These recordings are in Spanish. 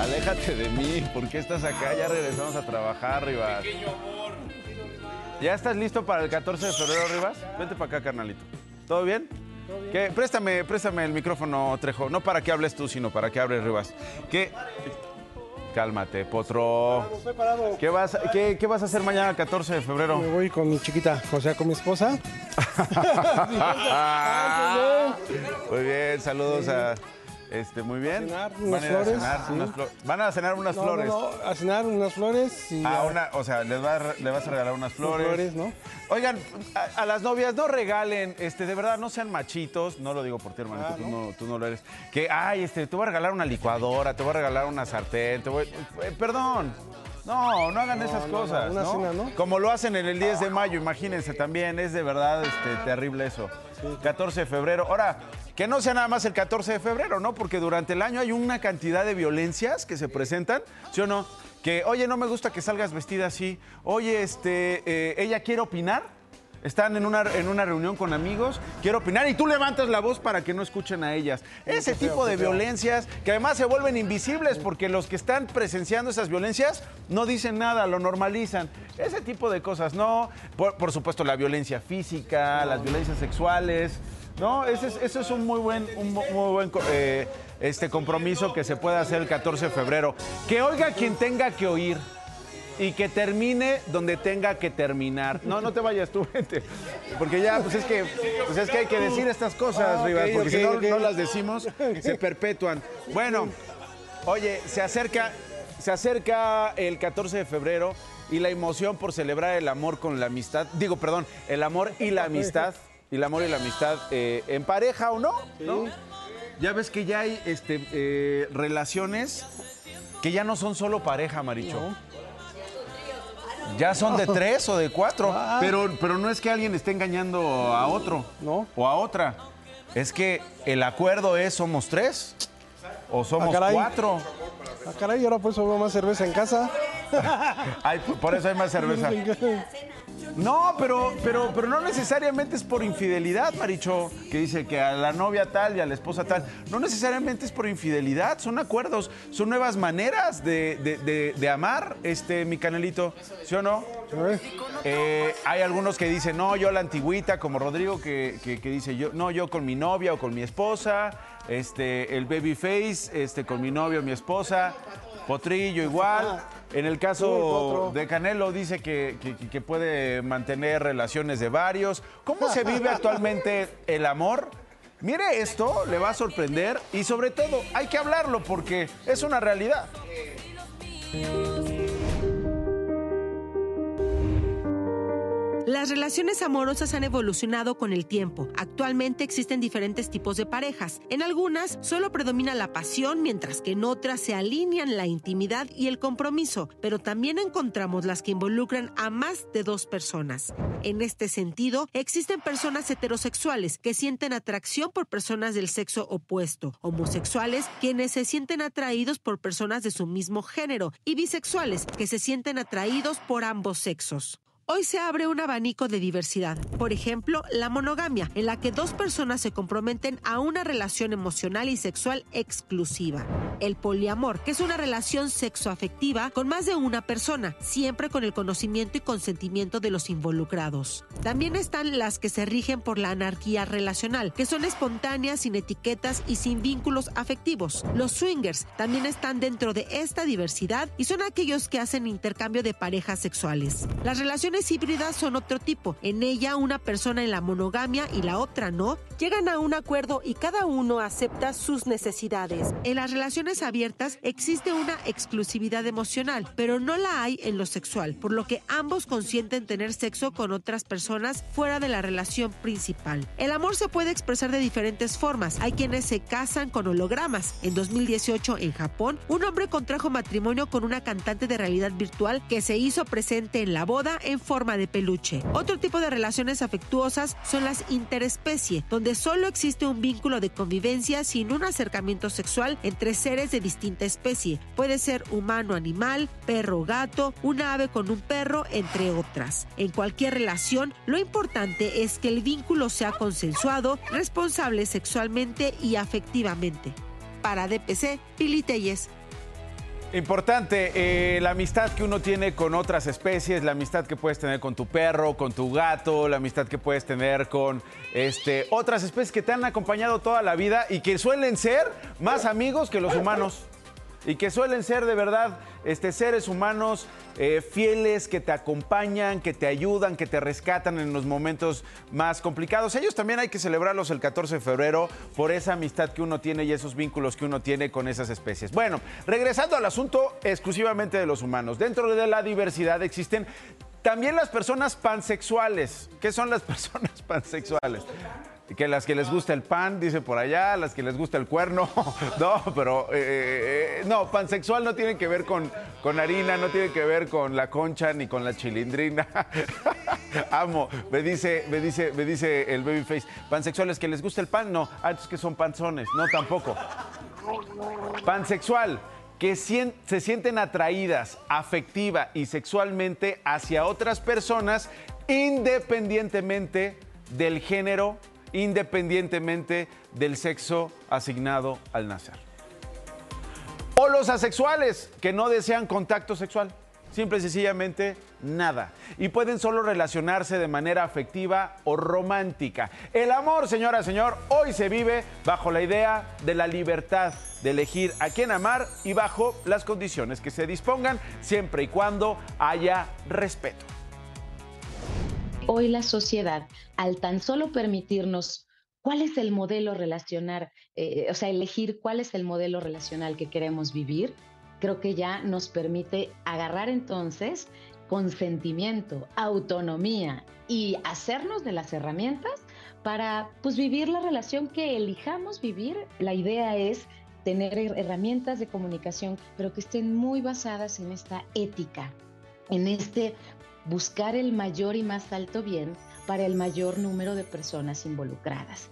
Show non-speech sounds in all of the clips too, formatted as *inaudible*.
Aléjate de mí, ¿por qué estás acá? Ya regresamos a trabajar, Rivas. ¿Ya estás listo para el 14 de febrero, Rivas? Vente para acá, carnalito. ¿Todo bien? ¿Qué? Préstame, préstame el micrófono, Trejo. No para que hables tú, sino para que hables, Rivas. ¿Qué? Cálmate, potro. ¿Qué vas, qué, qué vas a hacer mañana, el 14 de febrero? Me voy con mi chiquita, o sea, con mi esposa. *laughs* *laughs* Muy bien, saludos a... Este, muy bien. cenar Van a cenar sí. unas flo- Van a cenar unas No, flores. No, no, a cenar unas flores y Ah, a- una, o sea, les va a le vas a regalar unas flores. flores, ¿no? Oigan, a, a las novias no regalen, este, de verdad, no sean machitos. No lo digo por ti, hermanito, Ah, tú, ¿no? tú no lo eres. Que, ay, este, te voy a regalar una licuadora, te voy a regalar una sartén, te voy... eh, perdón. No, no hagan esas no, no, cosas, una cena, ¿no? Como lo hacen en el 10 de mayo, imagínense también, es de verdad este, terrible eso. 14 de febrero. Ahora, que no sea nada más el 14 de febrero, ¿no? Porque durante el año hay una cantidad de violencias que se presentan, ¿sí o no? Que, oye, no me gusta que salgas vestida así. Oye, este, eh, ella quiere opinar. Están en una, en una reunión con amigos, quiere opinar y tú levantas la voz para que no escuchen a ellas. Ese tipo de violencias que además se vuelven invisibles porque los que están presenciando esas violencias no dicen nada, lo normalizan. Ese tipo de cosas, ¿no? Por, por supuesto, la violencia física, las violencias sexuales, ¿no? Ese es, eso es un muy buen, un mu- muy buen eh, este compromiso que se puede hacer el 14 de febrero. Que oiga quien tenga que oír. Y que termine donde tenga que terminar. No, no te vayas tú, *laughs* vente. Porque ya, pues es que, pues es que hay que decir estas cosas, Ah, Rivas, porque si no, no las decimos, se perpetúan. Bueno, oye, se acerca, se acerca el 14 de febrero y la emoción por celebrar el amor con la amistad, digo, perdón, el amor y la amistad, y el amor y la amistad eh, en pareja o no, ¿no? Ya ves que ya hay este, eh, relaciones que ya no son solo pareja, Maricho. Ya son de *laughs* tres o de cuatro. Pero, pero no es que alguien esté engañando a otro. No. O a otra. Es que el acuerdo es somos tres. O somos Ah, cuatro. Ah, caray, ahora por eso veo más cerveza en casa. *laughs* Ay, por eso hay más cerveza. *laughs* No, pero, pero, pero no necesariamente es por infidelidad, Maricho, que dice que a la novia tal y a la esposa tal. No necesariamente es por infidelidad, son acuerdos, son nuevas maneras de, de- de- de amar, este, mi canelito, ¿sí o no? Eh, hay algunos que dicen, no, yo la antigüita, como Rodrigo, que, que- que dice, yo, no, yo con mi novia o con mi esposa, este, el babyface, este, con mi novio o mi esposa, potrillo igual. En el caso de Canelo dice que, que- que puede mantener relaciones de varios. ¿Cómo se vive *laughs* actualmente el amor? Mire esto, le va a sorprender y sobre todo hay que hablarlo porque es una realidad. Las relaciones amorosas han evolucionado con el tiempo. Actualmente existen diferentes tipos de parejas. En algunas solo predomina la pasión, mientras que en otras se alinean la intimidad y el compromiso, pero también encontramos las que involucran a más de dos personas. En este sentido, existen personas heterosexuales que sienten atracción por personas del sexo opuesto, homosexuales quienes se sienten atraídos por personas de su mismo género y bisexuales que se sienten atraídos por ambos sexos. Hoy se abre un abanico de diversidad. Por ejemplo, la monogamia, en la que dos personas se comprometen a una relación emocional y sexual exclusiva. El poliamor, que es una relación sexoafectiva con más de una persona, siempre con el conocimiento y consentimiento de los involucrados. También están las que se rigen por la anarquía relacional, que son espontáneas, sin etiquetas y sin vínculos afectivos. Los swingers también están dentro de esta diversidad y son aquellos que hacen intercambio de parejas sexuales. Las relaciones relaciones híbridas son otro tipo. En ella una persona en la monogamia y la otra no, llegan a un acuerdo y cada uno acepta sus necesidades. En las relaciones abiertas existe una exclusividad emocional, pero no la hay en lo sexual, por lo que ambos consienten tener sexo con otras personas fuera de la relación principal. El amor se puede expresar de diferentes formas. Hay quienes se casan con hologramas. En 2018, en Japón, un hombre contrajo matrimonio con una cantante de realidad virtual que se hizo presente en la boda en forma de peluche. Otro tipo de relaciones afectuosas son las interespecie, donde solo existe un vínculo de convivencia sin un acercamiento sexual entre seres de distinta especie. Puede ser humano-animal, perro-gato, una ave con un perro, entre otras. En cualquier relación, lo importante es que el vínculo sea consensuado, responsable sexualmente y afectivamente. Para DPC, Pili. Importante, eh, la amistad que uno tiene con otras especies, la amistad que puedes tener con tu perro, con tu gato, la amistad que puedes tener con este, otras especies que te han acompañado toda la vida y que suelen ser más amigos que los humanos y que suelen ser de verdad este, seres humanos eh, fieles que te acompañan, que te ayudan, que te rescatan en los momentos más complicados. Ellos también hay que celebrarlos el 14 de febrero por esa amistad que uno tiene y esos vínculos que uno tiene con esas especies. Bueno, regresando al asunto exclusivamente de los humanos. Dentro de la diversidad existen también las personas pansexuales. ¿Qué son las *laughs* personas pansexuales? Que las que les gusta el pan, dice por allá, las que les gusta el cuerno. *laughs* No, pero eh, eh, no, pansexual no tiene que ver con, con harina, no tiene que ver con la concha ni con la chilindrina. *laughs* Amo, me dice, me dice, me dice el babyface. Pansexuales que les gusta el pan, no. Ah, que son panzones, no tampoco. Pansexual que se sienten atraídas afectiva y sexualmente hacia otras personas independientemente del género independientemente del sexo asignado al nacer. O los asexuales que no desean contacto sexual. Simple y sencillamente nada. Y pueden solo relacionarse de manera afectiva o romántica. El amor, señora, señor, hoy se vive bajo la idea de la libertad de elegir a quién amar y bajo las condiciones que se dispongan, siempre y cuando haya respeto hoy la sociedad, al tan solo permitirnos cuál es el modelo relacional, eh, o sea, elegir cuál es el modelo relacional que queremos vivir, creo que ya nos permite agarrar entonces consentimiento, autonomía y hacernos de las herramientas para pues vivir la relación que elijamos vivir. La idea es tener herramientas de comunicación, pero que estén muy basadas en esta ética, en este buscar el mayor y más alto bien para el mayor número de personas involucradas.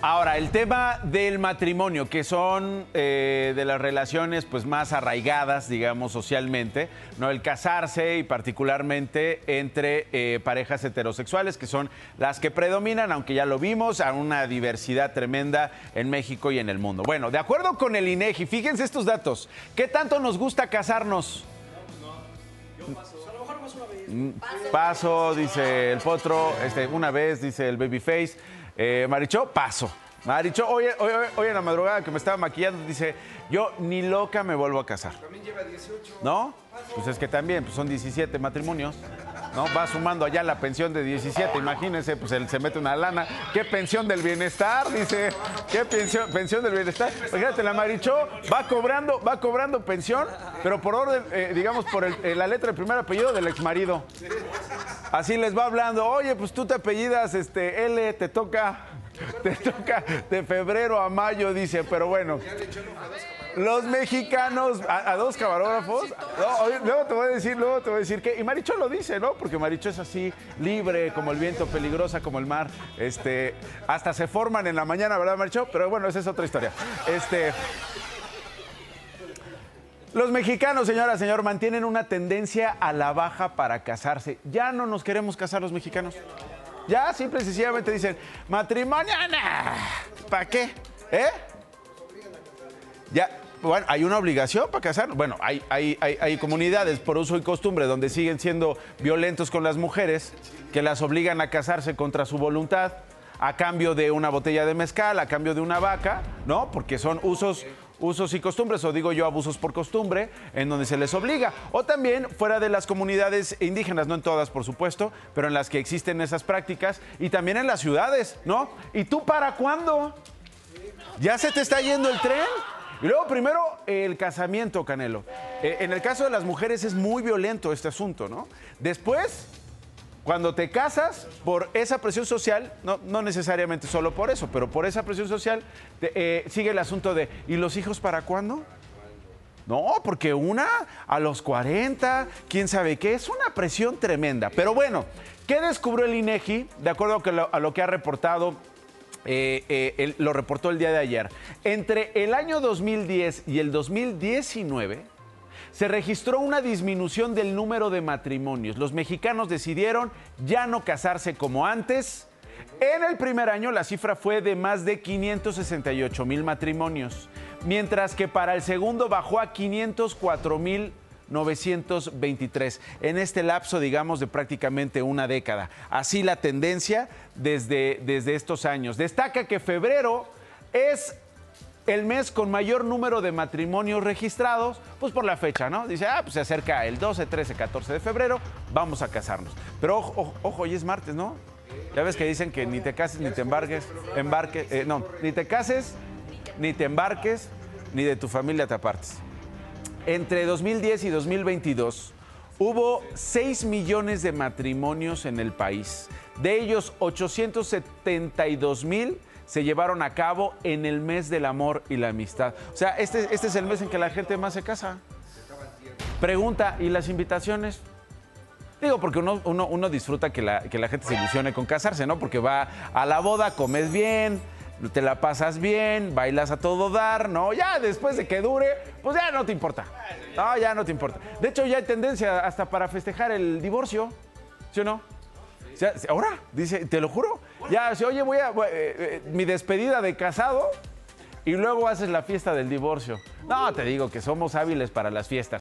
Ahora, el tema del matrimonio, que son eh, de las relaciones pues, más arraigadas, digamos, socialmente, ¿no? El casarse y particularmente entre eh, parejas heterosexuales, que son las que predominan, aunque ya lo vimos, a una diversidad tremenda en México y en el mundo. Bueno, de acuerdo con el INEGI, fíjense estos datos. ¿Qué tanto nos gusta casarnos? Paso, dice el potro, este, una vez, dice el babyface. Eh, Marichó, paso. Marichó, hoy, hoy, hoy, en la madrugada que me estaba maquillando, dice, yo ni loca me vuelvo a casar. También lleva 18. ¿No? Pues es que también, pues son 17 matrimonios. ¿No? Va sumando allá la pensión de 17, imagínense, pues él se mete una lana. ¿Qué pensión del bienestar? Dice, ¿qué pensión, pensión del bienestar? Fíjate, la Marichó va cobrando, va cobrando pensión, pero por orden, eh, digamos, por eh, la letra del primer apellido del exmarido. Así les va hablando, oye, pues tú te apellidas este, L, te toca, te toca de febrero a mayo, dice, pero bueno. Los mexicanos, a, dos camarógrafos. luego te voy a decir, luego te voy a decir que. Y Maricho lo dice, ¿no? Porque Maricho es así, libre como el viento, peligrosa como el mar. Este, hasta se forman en la mañana, ¿verdad, Maricho? Pero bueno, esa es otra historia. Este. Los mexicanos, señora, señor, mantienen una tendencia a la baja para casarse. Ya no nos queremos casar los mexicanos. Ya simple y sencillamente dicen, matrimonio, ¿para qué? ¿Eh? Ya, bueno, hay una obligación para casar. Bueno, hay, hay, comunidades por uso y costumbre donde siguen siendo violentos con las mujeres, que las obligan a casarse contra su voluntad, a cambio de una botella de mezcal, a cambio de una vaca, ¿no? Porque son usos, usos y costumbres, o digo yo abusos por costumbre, en donde se les obliga. O también fuera de las comunidades indígenas, no en todas, por supuesto, pero en las que existen esas prácticas, y también en las ciudades, ¿no? ¿Y tú para cuándo? ¿Ya se te está yendo el tren? Y luego, primero, el casamiento, Canelo. Eh, en el caso de las mujeres es muy violento este asunto, ¿no? Después, cuando te casas, por esa presión social, no, necesariamente solo por eso, pero por esa presión social, eh, sigue el asunto de, ¿y los hijos para cuándo? No, porque una a los 40, quién sabe qué, es una presión tremenda. Pero bueno, ¿qué descubrió el INEGI? De acuerdo a lo que ha reportado, eh, eh, lo reportó el día de ayer. Entre el año 2010 y el 2019, se registró una disminución del número de matrimonios. Los mexicanos decidieron ya no casarse como antes. En el primer año la cifra fue de más de 568 mil matrimonios, mientras que para el segundo bajó a 504 mil 923 en este lapso, digamos, de prácticamente una década. Así la tendencia desde, desde estos años. Destaca que febrero es el mes con mayor número de matrimonios registrados, pues por la fecha, ¿no? Dice, ah, pues se acerca el 12, 13, 14 de febrero, vamos a casarnos. Pero ojo, ojo, ojo, hoy es martes, ¿no? Ya ves que dicen que ni te cases ni te embarques, embarques, eh, no, ni te cases, ni te embarques, ni de tu familia te apartes. Entre 2010 y 2022 hubo 6 millones de matrimonios en el país. De ellos, 872 mil se llevaron a cabo en el mes del amor y la amistad. O sea, este, este es el mes en que la gente más se casa. Pregunta, ¿y las invitaciones? Digo, porque uno, uno, disfruta que la, que la gente se ilusione con casarse, ¿no? Porque va a la boda, comes bien, te la pasas bien, bailas a todo dar, ¿no? Ya después de que dure, pues ya no te importa. No, ya no te importa. De hecho, ya hay tendencia hasta para festejar el divorcio, ¿sí o no? Ahora, dice, te lo juro. Ya, si, oye, voy a. eh, eh, mi despedida de casado y luego haces la fiesta del divorcio. No, te digo que somos hábiles para las fiestas.